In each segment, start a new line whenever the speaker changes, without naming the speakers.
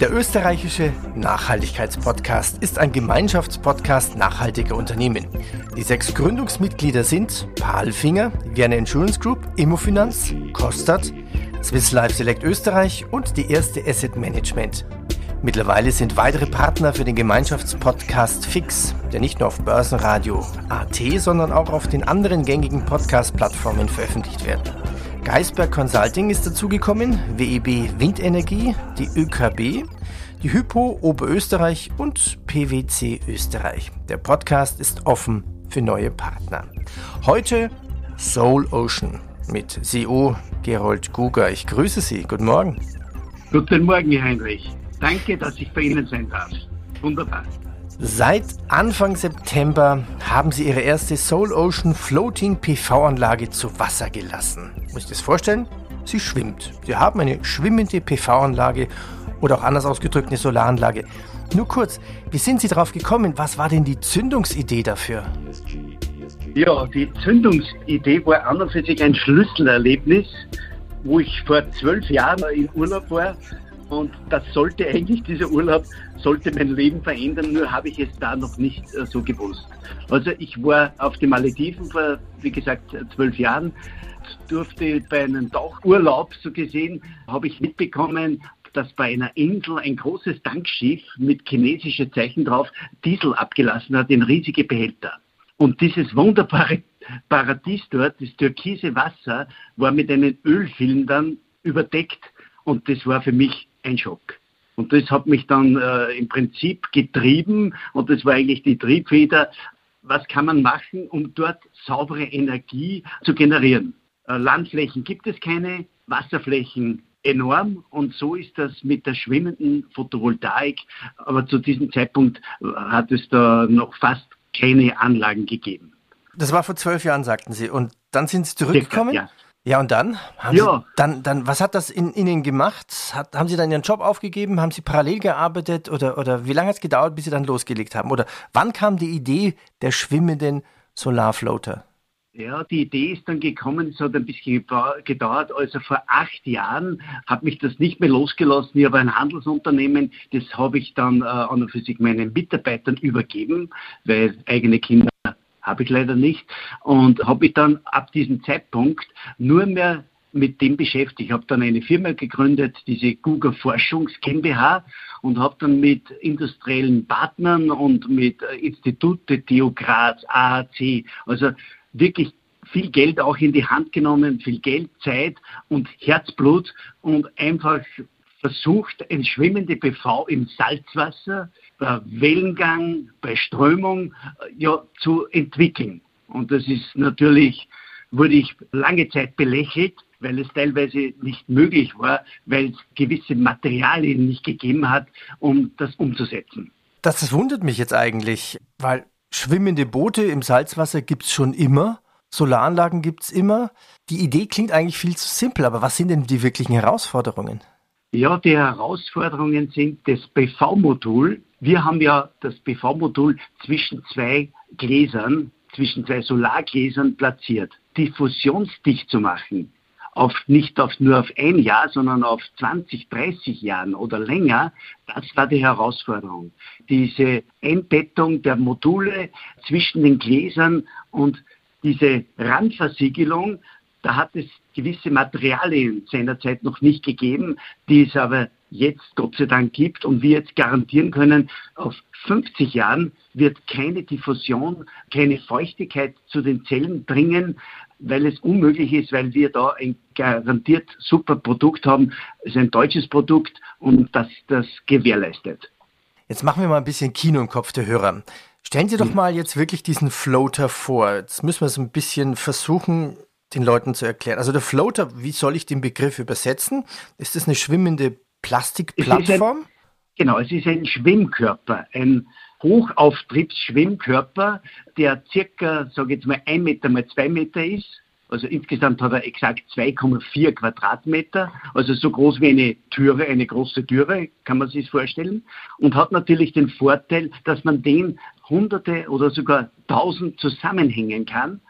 Der österreichische Nachhaltigkeitspodcast ist ein Gemeinschaftspodcast nachhaltiger Unternehmen. Die sechs Gründungsmitglieder sind Palfinger, Vienna Insurance Group, Immofinanz, Kostat, Swiss Life Select Österreich und die erste Asset Management. Mittlerweile sind weitere Partner für den Gemeinschaftspodcast Fix, der nicht nur auf Börsenradio AT, sondern auch auf den anderen gängigen Podcast-Plattformen veröffentlicht wird. Geisberg Consulting ist dazugekommen, WEB Windenergie, die ÖKB, die Hypo Oberösterreich und PwC Österreich. Der Podcast ist offen für neue Partner. Heute Soul Ocean mit CEO Gerold Guger. Ich grüße Sie. Guten Morgen.
Guten Morgen, Heinrich. Danke, dass ich bei Ihnen sein darf. Wunderbar.
Seit Anfang September haben Sie Ihre erste Soul Ocean Floating PV-Anlage zu Wasser gelassen. Muss ich das vorstellen? Sie schwimmt. Sie haben eine schwimmende PV-Anlage oder auch anders ausgedrückt eine Solaranlage. Nur kurz, wie sind Sie darauf gekommen? Was war denn die Zündungsidee dafür?
Ja, die Zündungsidee war an und für sich ein Schlüsselerlebnis, wo ich vor zwölf Jahren in Urlaub war und das sollte eigentlich, dieser Urlaub sollte mein Leben verändern, nur habe ich es da noch nicht äh, so gewusst. Also ich war auf den Malediven vor, wie gesagt, zwölf Jahren, durfte bei einem Tauchurlaub so gesehen, habe ich mitbekommen, dass bei einer Insel ein großes Tankschiff mit chinesischen Zeichen drauf Diesel abgelassen hat in riesige Behälter. Und dieses wunderbare Paradies dort, das türkise Wasser, war mit einem Ölfilm überdeckt und das war für mich ein Schock. Und das hat mich dann äh, im Prinzip getrieben und das war eigentlich die Triebfeder. Was kann man machen, um dort saubere Energie zu generieren? Äh, Landflächen gibt es keine, Wasserflächen enorm und so ist das mit der schwimmenden Photovoltaik. Aber zu diesem Zeitpunkt äh, hat es da noch fast keine Anlagen gegeben.
Das war vor zwölf Jahren, sagten Sie. Und dann sind Sie zurückgekommen? Circa, ja. Ja, und dann? Haben ja. Sie, dann, dann, was hat das in Ihnen gemacht? Hat, haben Sie dann Ihren Job aufgegeben? Haben Sie parallel gearbeitet? Oder, oder wie lange hat es gedauert, bis Sie dann losgelegt haben? Oder wann kam die Idee der schwimmenden Solarfloater?
Ja, die Idee ist dann gekommen, es hat ein bisschen gedauert. Also vor acht Jahren hat mich das nicht mehr losgelassen. Ich habe ein Handelsunternehmen, das habe ich dann äh, an und für sich meinen Mitarbeitern übergeben, weil eigene Kinder habe ich leider nicht. Und habe mich dann ab diesem Zeitpunkt nur mehr mit dem beschäftigt. Ich habe dann eine Firma gegründet, diese Google Forschungs GmbH und habe dann mit industriellen Partnern und mit äh, Institute, TU Graz, AHC, also wirklich viel Geld auch in die Hand genommen, viel Geld, Zeit und Herzblut und einfach versucht, ein schwimmende PV im Salzwasser bei Wellengang, bei Strömung äh, ja, zu entwickeln. Und das ist natürlich, wurde ich lange Zeit belächelt, weil es teilweise nicht möglich war, weil es gewisse Materialien nicht gegeben hat, um das umzusetzen.
Das, das wundert mich jetzt eigentlich, weil schwimmende Boote im Salzwasser gibt es schon immer. Solaranlagen gibt es immer. Die Idee klingt eigentlich viel zu simpel, aber was sind denn die wirklichen Herausforderungen?
Ja, die Herausforderungen sind das PV-Modul. Wir haben ja das PV-Modul zwischen zwei Gläsern, zwischen zwei Solargläsern platziert. Diffusionsdicht zu machen, auf, nicht auf, nur auf ein Jahr, sondern auf 20, 30 Jahren oder länger, das war die Herausforderung. Diese Einbettung der Module zwischen den Gläsern und diese Randversiegelung, da hat es gewisse Materialien seinerzeit noch nicht gegeben, die es aber jetzt Gott sei Dank gibt und wir jetzt garantieren können, auf 50 Jahren wird keine Diffusion, keine Feuchtigkeit zu den Zellen dringen, weil es unmöglich ist, weil wir da ein garantiert super Produkt haben. Es ist ein deutsches Produkt und das das gewährleistet.
Jetzt machen wir mal ein bisschen Kino im Kopf der Hörer. Stellen Sie doch hm. mal jetzt wirklich diesen Floater vor. Jetzt müssen wir es ein bisschen versuchen, den Leuten zu erklären. Also der Floater, wie soll ich den Begriff übersetzen? Ist das eine schwimmende Plastikplattform?
Genau, es ist ein Schwimmkörper, ein Hochauftriebsschwimmkörper, der circa, sage ich jetzt mal, ein Meter mal zwei Meter ist. Also insgesamt hat er exakt 2,4 Quadratmeter, also so groß wie eine Türe, eine große Türe, kann man sich vorstellen. Und hat natürlich den Vorteil, dass man den Hunderte oder sogar Tausend zusammenhängen kann.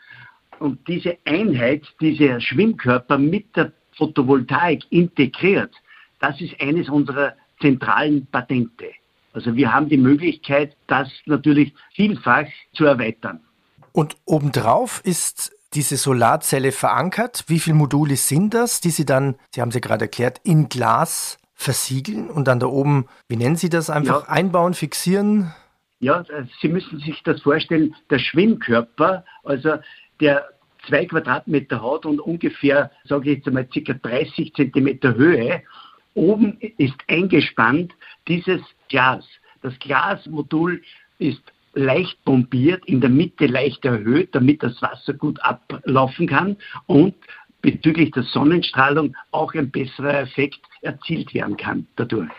Und diese Einheit, dieser Schwimmkörper mit der Photovoltaik integriert, das ist eines unserer zentralen Patente. Also wir haben die Möglichkeit, das natürlich vielfach zu erweitern.
Und obendrauf ist diese Solarzelle verankert. Wie viele Module sind das, die Sie dann, Sie haben sie gerade erklärt, in Glas versiegeln und dann da oben, wie nennen Sie das, einfach ja. einbauen, fixieren?
Ja, äh, Sie müssen sich das vorstellen, der Schwimmkörper, also der zwei Quadratmeter hat und ungefähr, sage ich jetzt einmal, circa 30 Zentimeter Höhe. Oben ist eingespannt dieses Glas. Das Glasmodul ist leicht bombiert, in der Mitte leicht erhöht, damit das Wasser gut ablaufen kann und bezüglich der Sonnenstrahlung auch ein besserer Effekt erzielt werden kann dadurch.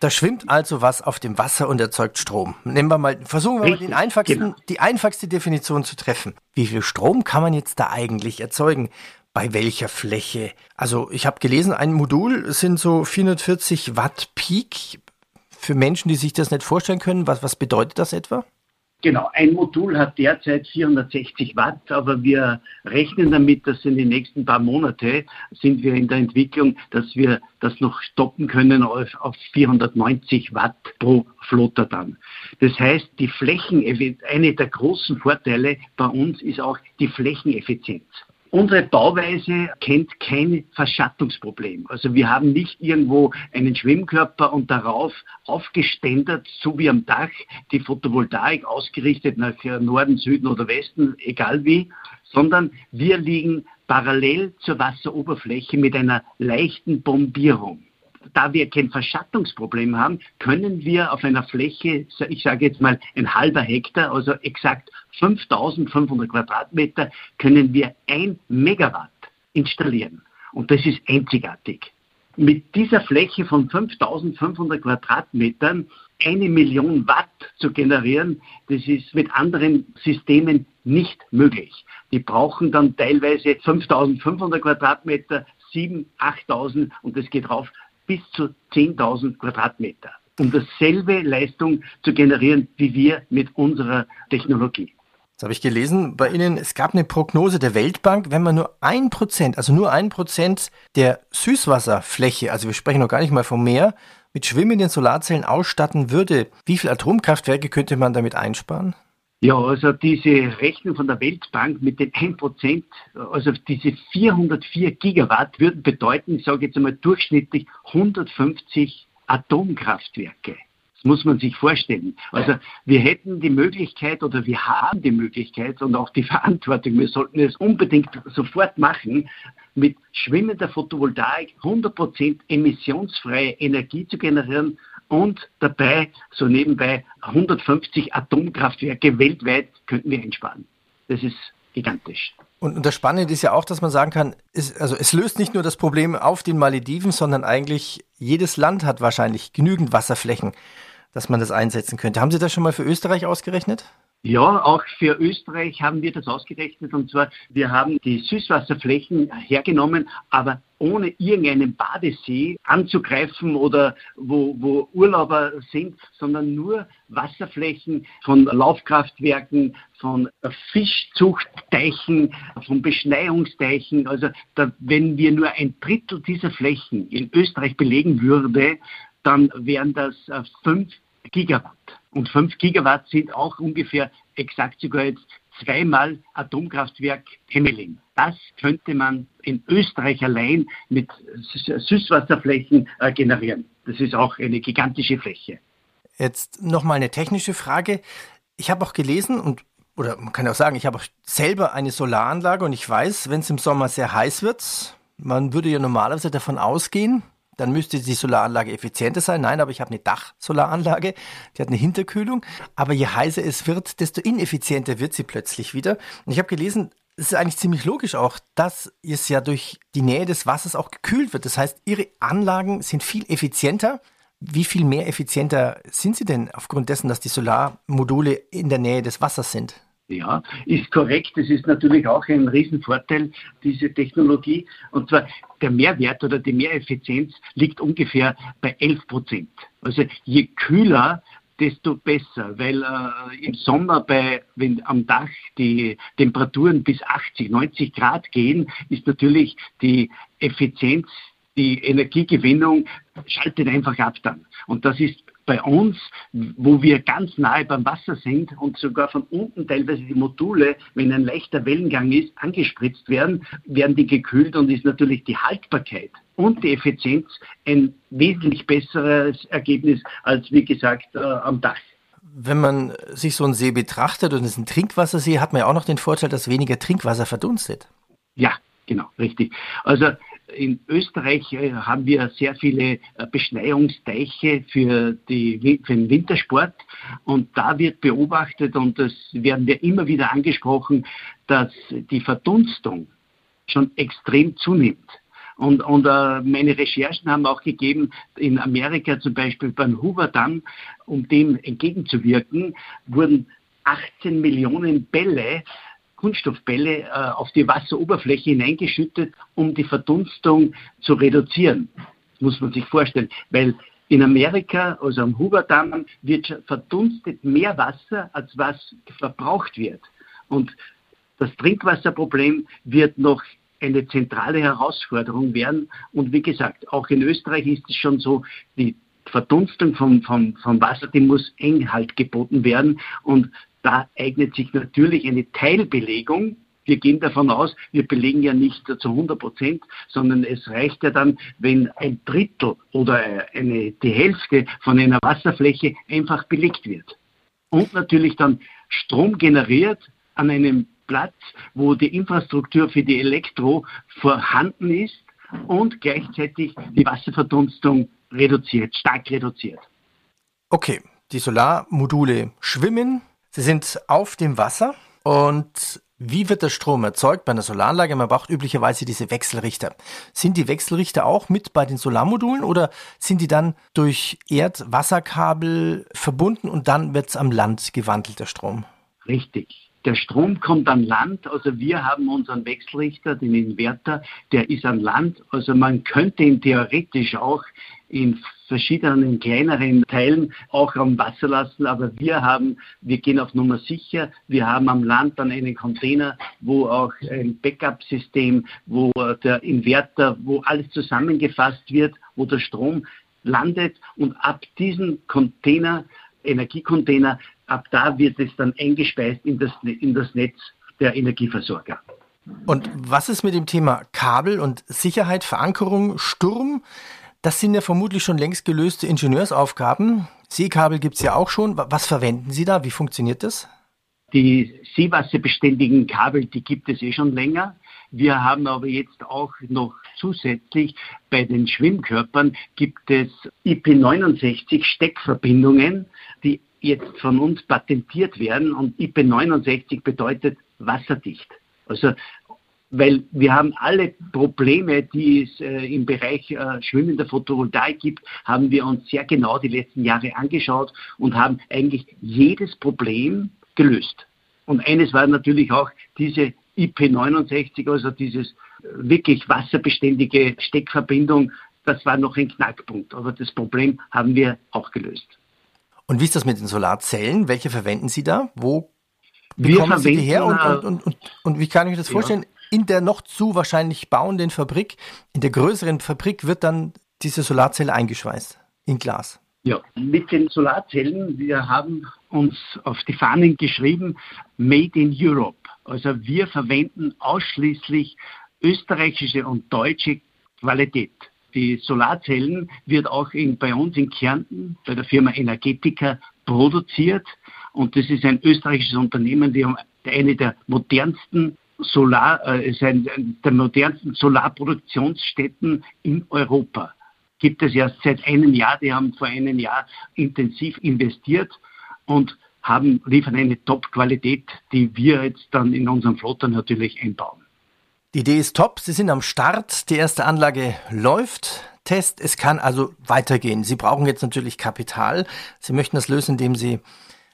Da schwimmt also was auf dem Wasser und erzeugt Strom. Nehmen wir mal, versuchen wir Richtig, mal einfachsten, genau. die einfachste Definition zu treffen. Wie viel Strom kann man jetzt da eigentlich erzeugen? Bei welcher Fläche? Also ich habe gelesen, ein Modul sind so 440 Watt Peak. Für Menschen, die sich das nicht vorstellen können, was, was bedeutet das etwa?
Genau, ein Modul hat derzeit 460 Watt, aber wir rechnen damit, dass in den nächsten paar Monate sind wir in der Entwicklung, dass wir das noch stoppen können auf, auf 490 Watt pro Flotter dann. Das heißt, die Flächen, eine der großen Vorteile bei uns ist auch die Flächeneffizienz. Unsere Bauweise kennt kein Verschattungsproblem. Also wir haben nicht irgendwo einen Schwimmkörper und darauf aufgeständert, so wie am Dach, die Photovoltaik ausgerichtet nach Norden, Süden oder Westen, egal wie, sondern wir liegen parallel zur Wasseroberfläche mit einer leichten Bombierung da wir kein Verschattungsproblem haben, können wir auf einer Fläche, ich sage jetzt mal ein halber Hektar, also exakt 5500 Quadratmeter, können wir ein Megawatt installieren. Und das ist einzigartig. Mit dieser Fläche von 5500 Quadratmetern eine Million Watt zu generieren, das ist mit anderen Systemen nicht möglich. Die brauchen dann teilweise 5500 Quadratmeter, 7.000, 8.000 und das geht rauf bis zu 10.000 Quadratmeter, um dasselbe Leistung zu generieren wie wir mit unserer Technologie.
Das habe ich gelesen bei Ihnen. Es gab eine Prognose der Weltbank, wenn man nur ein Prozent, also nur ein Prozent der Süßwasserfläche, also wir sprechen noch gar nicht mal vom Meer, mit schwimmenden Solarzellen ausstatten würde, wie viele Atomkraftwerke könnte man damit einsparen?
Ja, also diese Rechnung von der Weltbank mit den 1%, also diese 404 Gigawatt würden bedeuten, ich sage jetzt einmal durchschnittlich 150 Atomkraftwerke. Das muss man sich vorstellen. Also wir hätten die Möglichkeit oder wir haben die Möglichkeit und auch die Verantwortung, wir sollten es unbedingt sofort machen, mit schwimmender Photovoltaik 100% emissionsfreie Energie zu generieren und dabei so nebenbei 150 Atomkraftwerke weltweit könnten wir einsparen. Das ist gigantisch.
Und, das Spannende ist ja auch, dass man sagen kann, es, also es löst nicht nur das Problem auf den Malediven, sondern eigentlich jedes Land hat wahrscheinlich genügend Wasserflächen, dass man das einsetzen könnte. Haben Sie das schon mal für Österreich ausgerechnet?
Ja, auch für Österreich haben wir das ausgerechnet. Und zwar, wir haben die Süßwasserflächen hergenommen, aber ohne irgendeinen Badesee anzugreifen oder wo, wo Urlauber sind, sondern nur Wasserflächen von Laufkraftwerken, von Fischzuchtteichen, von Beschneiungsteichen. Also da, wenn wir nur ein Drittel dieser Flächen in Österreich belegen würde, dann wären das äh, fünf Gigawatt. Und 5 Gigawatt sind auch ungefähr exakt sogar jetzt zweimal Atomkraftwerk Hemmeling. Das könnte man in Österreich allein mit Süßwasserflächen äh, generieren. Das ist auch eine gigantische Fläche.
Jetzt nochmal eine technische Frage. Ich habe auch gelesen und oder man kann auch sagen, ich habe auch selber eine Solaranlage und ich weiß, wenn es im Sommer sehr heiß wird, man würde ja normalerweise davon ausgehen, dann müsste die Solaranlage effizienter sein. Nein, aber ich habe eine Dachsolaranlage, die hat eine Hinterkühlung. Aber je heißer es wird, desto ineffizienter wird sie plötzlich wieder. Und ich habe gelesen, das ist eigentlich ziemlich logisch auch, dass es ja durch die Nähe des Wassers auch gekühlt wird. Das heißt, Ihre Anlagen sind viel effizienter. Wie viel mehr effizienter sind sie denn aufgrund dessen, dass die Solarmodule in der Nähe des Wassers sind?
Ja, ist korrekt. Das ist natürlich auch ein Riesenvorteil, diese Technologie. Und zwar der Mehrwert oder die Mehreffizienz liegt ungefähr bei 11 Prozent. Also je kühler, desto besser, weil äh, im Sommer bei, wenn am Dach die Temperaturen bis 80, 90 Grad gehen, ist natürlich die Effizienz, die Energiegewinnung schaltet einfach ab dann. Und das ist bei uns, wo wir ganz nahe beim Wasser sind und sogar von unten teilweise die Module, wenn ein leichter Wellengang ist, angespritzt werden, werden die gekühlt und ist natürlich die Haltbarkeit und die Effizienz ein wesentlich besseres Ergebnis als, wie gesagt, äh, am Dach.
Wenn man sich so einen See betrachtet und es ist ein Trinkwassersee, hat man ja auch noch den Vorteil, dass weniger Trinkwasser verdunstet.
Ja, genau, richtig. Also in Österreich äh, haben wir sehr viele äh, Beschneiungsteiche für, die, für den Wintersport und da wird beobachtet und das werden wir immer wieder angesprochen, dass die Verdunstung schon extrem zunimmt. Und, und äh, meine Recherchen haben auch gegeben, in Amerika zum Beispiel beim Hoover Damm, um dem entgegenzuwirken, wurden 18 Millionen Bälle Kunststoffbälle äh, auf die Wasseroberfläche hineingeschüttet, um die Verdunstung zu reduzieren. Das muss man sich vorstellen, weil in Amerika, also am Huberdamm, wird verdunstet mehr Wasser, als was verbraucht wird. Und das Trinkwasserproblem wird noch eine zentrale Herausforderung werden. Und wie gesagt, auch in Österreich ist es schon so, die Verdunstung vom, vom, vom Wasser, die muss eng halt geboten werden. Und da eignet sich natürlich eine Teilbelegung. Wir gehen davon aus, wir belegen ja nicht zu 100 Prozent, sondern es reicht ja dann, wenn ein Drittel oder eine, die Hälfte von einer Wasserfläche einfach belegt wird. Und natürlich dann Strom generiert an einem Platz, wo die Infrastruktur für die Elektro vorhanden ist und gleichzeitig die Wasserverdunstung reduziert, stark reduziert.
Okay, die Solarmodule schwimmen, Sie sind auf dem Wasser und wie wird der Strom erzeugt bei einer Solaranlage? Man braucht üblicherweise diese Wechselrichter. Sind die Wechselrichter auch mit bei den Solarmodulen oder sind die dann durch Erdwasserkabel verbunden und dann wird es am Land gewandelt, der Strom?
Richtig. Der Strom kommt an Land, also wir haben unseren Wechselrichter, den Inverter, der ist an Land. Also man könnte ihn theoretisch auch in verschiedenen kleineren Teilen auch am Wasser lassen, aber wir haben, wir gehen auf Nummer sicher. Wir haben am Land dann einen Container, wo auch ein Backup-System, wo der Inverter, wo alles zusammengefasst wird, wo der Strom landet und ab diesem Container, Energiecontainer, ab da wird es dann eingespeist in das, in das Netz der Energieversorger.
Und was ist mit dem Thema Kabel und Sicherheit, Verankerung, Sturm? Das sind ja vermutlich schon längst gelöste Ingenieursaufgaben. Seekabel gibt es ja auch schon. Was verwenden Sie da? Wie funktioniert das?
Die seewasserbeständigen Kabel, die gibt es eh schon länger. Wir haben aber jetzt auch noch zusätzlich bei den Schwimmkörpern gibt es IP69 Steckverbindungen, die jetzt von uns patentiert werden und IP69 bedeutet wasserdicht. Also weil wir haben alle Probleme, die es äh, im Bereich äh, schwimmender Photovoltaik gibt, haben wir uns sehr genau die letzten Jahre angeschaut und haben eigentlich jedes Problem gelöst. Und eines war natürlich auch diese IP69, also dieses äh, wirklich wasserbeständige Steckverbindung, das war noch ein Knackpunkt. Aber das Problem haben wir auch gelöst.
Und wie ist das mit den Solarzellen? Welche verwenden Sie da? Wo bekommen Sie die her? Und, und, und, und, wie kann ich mir das vorstellen? In der noch zu wahrscheinlich bauenden Fabrik, in der größeren Fabrik wird dann diese Solarzelle eingeschweißt in Glas.
Ja, mit den Solarzellen, wir haben uns auf die Fahnen geschrieben, Made in Europe. Also wir verwenden ausschließlich österreichische und deutsche Qualität. Die Solarzellen wird auch in, bei uns in Kärnten bei der Firma Energetica produziert. Und das ist ein österreichisches Unternehmen, die haben eine der modernsten Solar, äh, ist ein, der modernsten Solarproduktionsstätten in Europa. Gibt es erst seit einem Jahr, die haben vor einem Jahr intensiv investiert und haben, liefern eine Top-Qualität, die wir jetzt dann in unserem Flotter natürlich einbauen.
Die Idee ist top. Sie sind am Start. Die erste Anlage läuft. Test. Es kann also weitergehen. Sie brauchen jetzt natürlich Kapital. Sie möchten das lösen, indem Sie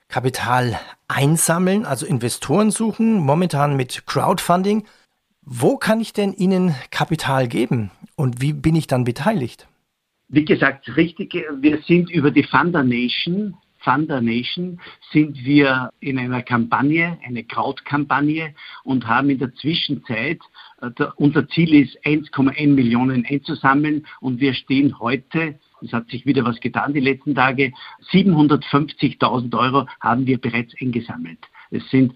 Kapital einsammeln, also Investoren suchen, momentan mit Crowdfunding. Wo kann ich denn Ihnen Kapital geben und wie bin ich dann beteiligt?
Wie gesagt, richtig, wir sind über die Funder Nation, Funder Nation sind wir in einer Kampagne, eine Crowd-Kampagne und haben in der Zwischenzeit, äh, unser Ziel ist 1,1 Millionen einzusammeln und wir stehen heute es hat sich wieder was getan die letzten Tage. 750.000 Euro haben wir bereits eingesammelt. Es sind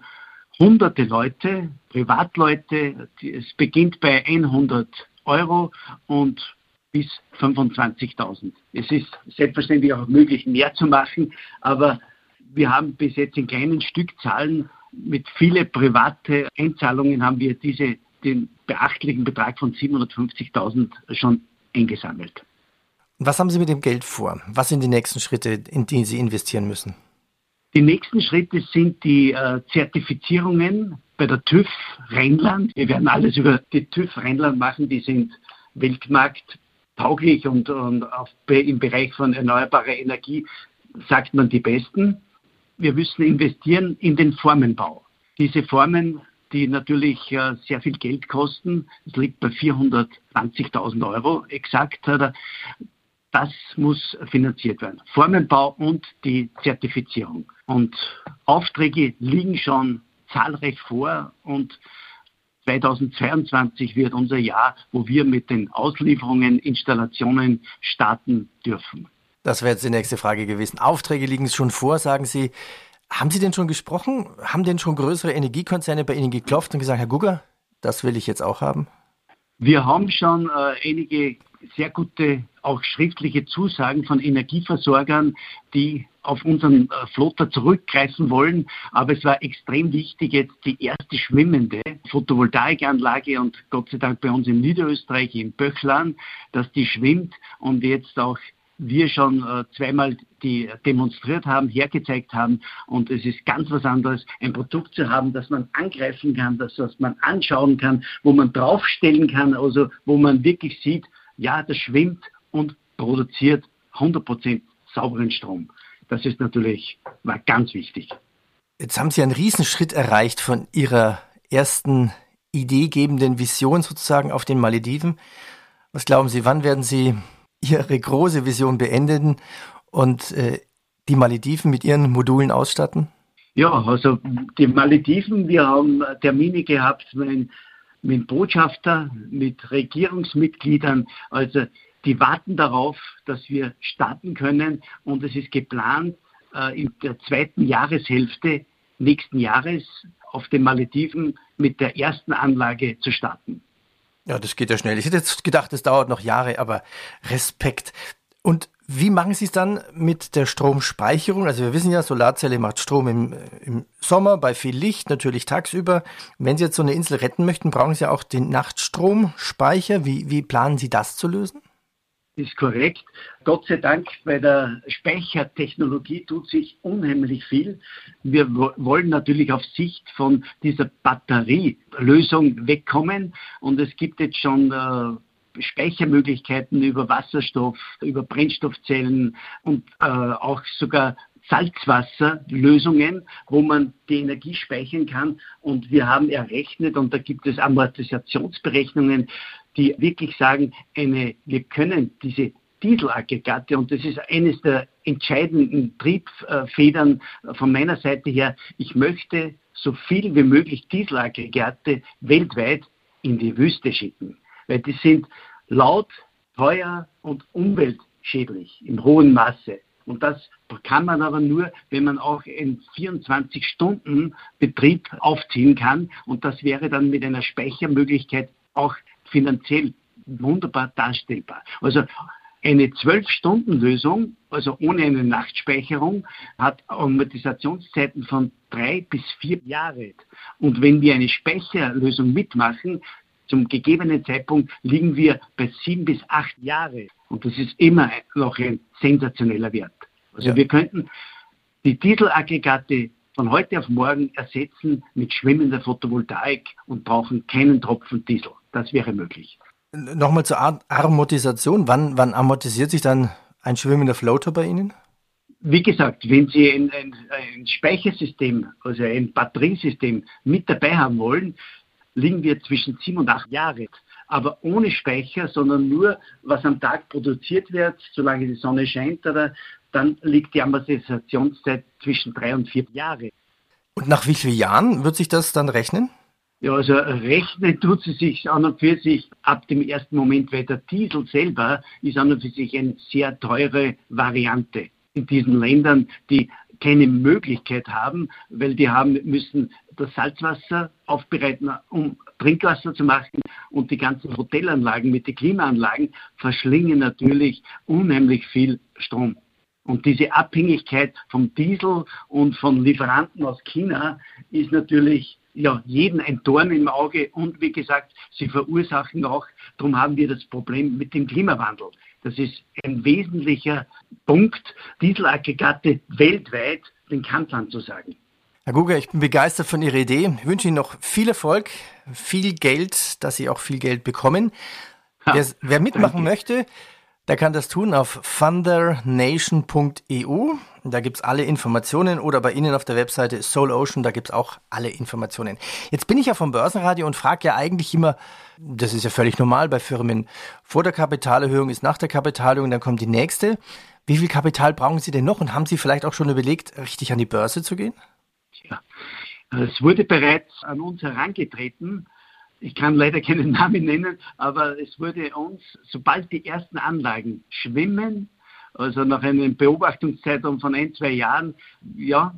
hunderte Leute, Privatleute. Es beginnt bei 100 Euro und bis 25.000. Es ist selbstverständlich auch möglich, mehr zu machen, aber wir haben bis jetzt in kleinen Stückzahlen mit vielen private Einzahlungen haben wir diese, den beachtlichen Betrag von 750.000 schon eingesammelt.
Was haben Sie mit dem Geld vor? Was sind die nächsten Schritte, in die Sie investieren müssen?
Die nächsten Schritte sind die äh, Zertifizierungen bei der TÜV Rheinland. Wir werden alles über die TÜV Rheinland machen. Die sind weltmarkttauglich und, und auf, im Bereich von erneuerbarer Energie sagt man die besten. Wir müssen investieren in den Formenbau. Diese Formen, die natürlich äh, sehr viel Geld kosten, es liegt bei 420.000 Euro exakt, das muss finanziert werden. Formenbau und die Zertifizierung. Und Aufträge liegen schon zahlreich vor und 2022 wird unser Jahr, wo wir mit den Auslieferungen, Installationen starten dürfen.
Das wäre jetzt die nächste Frage gewesen. Aufträge liegen schon vor, sagen Sie. Haben Sie denn schon gesprochen? Haben denn schon größere Energiekonzerne bei Ihnen geklopft und gesagt, Herr Gugger, das will ich jetzt auch haben?
Wir haben schon äh, einige sehr gute, auch schriftliche Zusagen von Energieversorgern, die auf unseren äh, Flotter zurückgreifen wollen. Aber es war extrem wichtig, jetzt die erste schwimmende Photovoltaikanlage und Gott sei Dank bei uns in Niederösterreich, in Böchlan, dass die schwimmt und jetzt auch wir schon äh, zweimal die demonstriert haben, hergezeigt haben. Und es ist ganz was anderes, ein Produkt zu haben, das man angreifen kann, das was man anschauen kann, wo man draufstellen kann, also wo man wirklich sieht, ja, das schwimmt und produziert 100% sauberen Strom. Das ist natürlich war ganz wichtig.
Jetzt haben Sie einen Riesenschritt erreicht von Ihrer ersten ideegebenden Vision sozusagen auf den Malediven. Was glauben Sie, wann werden Sie Ihre große Vision beenden und äh, die Malediven mit Ihren Modulen ausstatten?
Ja, also die Malediven, wir haben Termine gehabt mit, mit Botschafter, mit Regierungsmitgliedern. Also die warten darauf, dass wir starten können und es ist geplant, äh, in der zweiten Jahreshälfte nächsten Jahres auf den Malediven mit der ersten Anlage zu starten.
Ja, das geht ja schnell. Ich hätte jetzt gedacht, es dauert noch Jahre, aber Respekt. Und wie machen Sie es dann mit der Stromspeicherung? Also wir wissen ja, Solarzelle macht Strom im, im Sommer bei viel Licht, natürlich tagsüber. Wenn Sie jetzt so eine Insel retten möchten, brauchen Sie auch den Nachtstromspeicher. Wie, wie planen Sie das zu lösen?
ist korrekt. Gott sei Dank bei der Speichertechnologie tut sich unheimlich viel. Wir wollen natürlich auf Sicht von dieser Batterielösung wegkommen und es gibt jetzt schon äh, Speichermöglichkeiten über Wasserstoff, über Brennstoffzellen und äh, auch sogar Salzwasserlösungen, wo man die Energie speichern kann. Und wir haben errechnet, und da gibt es Amortisationsberechnungen, die wirklich sagen, eine, wir können diese Dieselaggregate, und das ist eines der entscheidenden Triebfedern von meiner Seite her, ich möchte so viel wie möglich Dieselaggregate weltweit in die Wüste schicken, weil die sind laut, teuer und umweltschädlich im hohen Maße. Und das kann man aber nur, wenn man auch einen 24-Stunden-Betrieb aufziehen kann. Und das wäre dann mit einer Speichermöglichkeit auch finanziell wunderbar darstellbar. Also eine 12-Stunden-Lösung, also ohne eine Nachtspeicherung, hat Amortisationszeiten von drei bis vier Jahre. Und wenn wir eine Speicherlösung mitmachen, zum gegebenen Zeitpunkt liegen wir bei sieben bis acht Jahre. Und das ist immer noch ein sensationeller Wert. Also ja. wir könnten die Dieselaggregate von heute auf morgen ersetzen mit schwimmender Photovoltaik und brauchen keinen Tropfen Diesel. Das wäre möglich.
Nochmal zur Amortisation. Wann, wann amortisiert sich dann ein schwimmender Floater bei Ihnen?
Wie gesagt, wenn Sie ein, ein, ein Speichersystem, also ein Batteriesystem mit dabei haben wollen, liegen wir zwischen sieben und acht Jahre. Aber ohne Speicher, sondern nur, was am Tag produziert wird, solange die Sonne scheint, oder, dann liegt die Amortisationszeit zwischen drei und vier Jahre.
Und nach wie vielen Jahren wird sich das dann rechnen?
Ja, also rechnen tut sie sich an und für sich ab dem ersten Moment, weil der Diesel selber ist an und für sich eine sehr teure Variante in diesen Ländern, die keine Möglichkeit haben, weil die haben müssen das Salzwasser aufbereiten, um Trinkwasser zu machen und die ganzen Hotelanlagen mit den Klimaanlagen verschlingen natürlich unheimlich viel Strom. Und diese Abhängigkeit vom Diesel und von Lieferanten aus China ist natürlich ja, jeden ein Dorn im Auge und wie gesagt, sie verursachen auch, darum haben wir das Problem mit dem Klimawandel. Das ist ein wesentlicher Punkt, Dieselaggregate weltweit den Kanzlern zu sagen.
Herr Guger, ich bin begeistert von Ihrer Idee. Ich wünsche Ihnen noch viel Erfolg, viel Geld, dass Sie auch viel Geld bekommen. Ha, wer, wer, mitmachen danke. möchte, der kann das tun auf thundernation.eu. Da gibt es alle Informationen oder bei Ihnen auf der Webseite Soul Ocean, da gibt es auch alle Informationen. Jetzt bin ich ja vom Börsenradio und frage ja eigentlich immer, das ist ja völlig normal bei Firmen, vor der Kapitalerhöhung ist nach der Kapitalerhöhung, dann kommt die nächste. Wie viel Kapital brauchen Sie denn noch und haben Sie vielleicht auch schon überlegt, richtig an die Börse zu gehen?
Ja, es wurde bereits an uns herangetreten, ich kann leider keinen Namen nennen, aber es wurde uns, sobald die ersten Anlagen schwimmen, also nach einem Beobachtungszeitraum von ein, zwei Jahren, ja,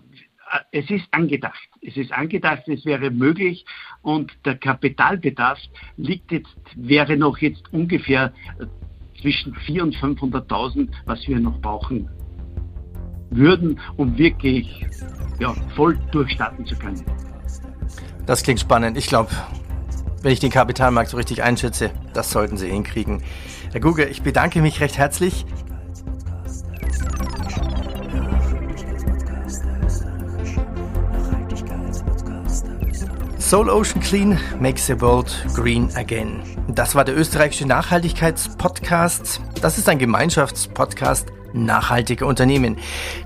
es ist angedacht. Es ist angedacht, es wäre möglich und der Kapitalbedarf liegt jetzt, wäre noch jetzt ungefähr zwischen 400.000 und 500.000, was wir noch brauchen würden, um wirklich ja, voll durchstarten zu können.
Das klingt spannend. Ich glaube, wenn ich den Kapitalmarkt so richtig einschätze, das sollten Sie hinkriegen. Herr Google, ich bedanke mich recht herzlich. Soul Ocean Clean makes the world green again. Das war der österreichische Nachhaltigkeitspodcast. Das ist ein Gemeinschaftspodcast nachhaltige Unternehmen.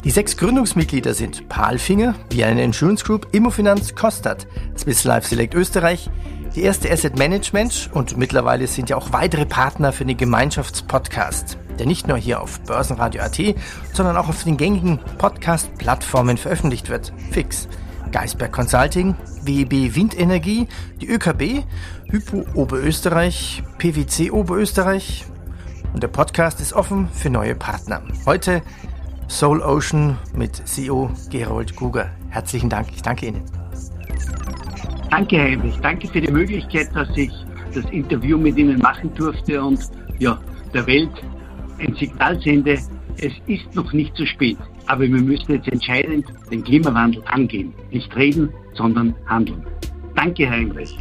Die sechs Gründungsmitglieder sind Palfinger, Vienna Insurance Group, Immofinanz, Kostat, Swiss Life Select Österreich, die erste Asset Management und mittlerweile sind ja auch weitere Partner für den Gemeinschaftspodcast, der nicht nur hier auf Börsenradio.at, sondern auch auf den gängigen Podcast-Plattformen veröffentlicht wird. Fix. Geisberg Consulting, WEB Windenergie, die ÖKB, Hypo Oberösterreich, PwC Oberösterreich und der Podcast ist offen für neue Partner. Heute Soul Ocean mit CEO Gerold Guger. Herzlichen Dank, ich danke Ihnen.
Danke, Heinrich. Danke für die Möglichkeit, dass ich das Interview mit Ihnen machen durfte und ja, der Welt ein Signal sende. Es ist noch nicht zu spät, aber wir müssen jetzt entscheidend den Klimawandel angehen. Nicht reden, sondern handeln. Danke, Heinrich.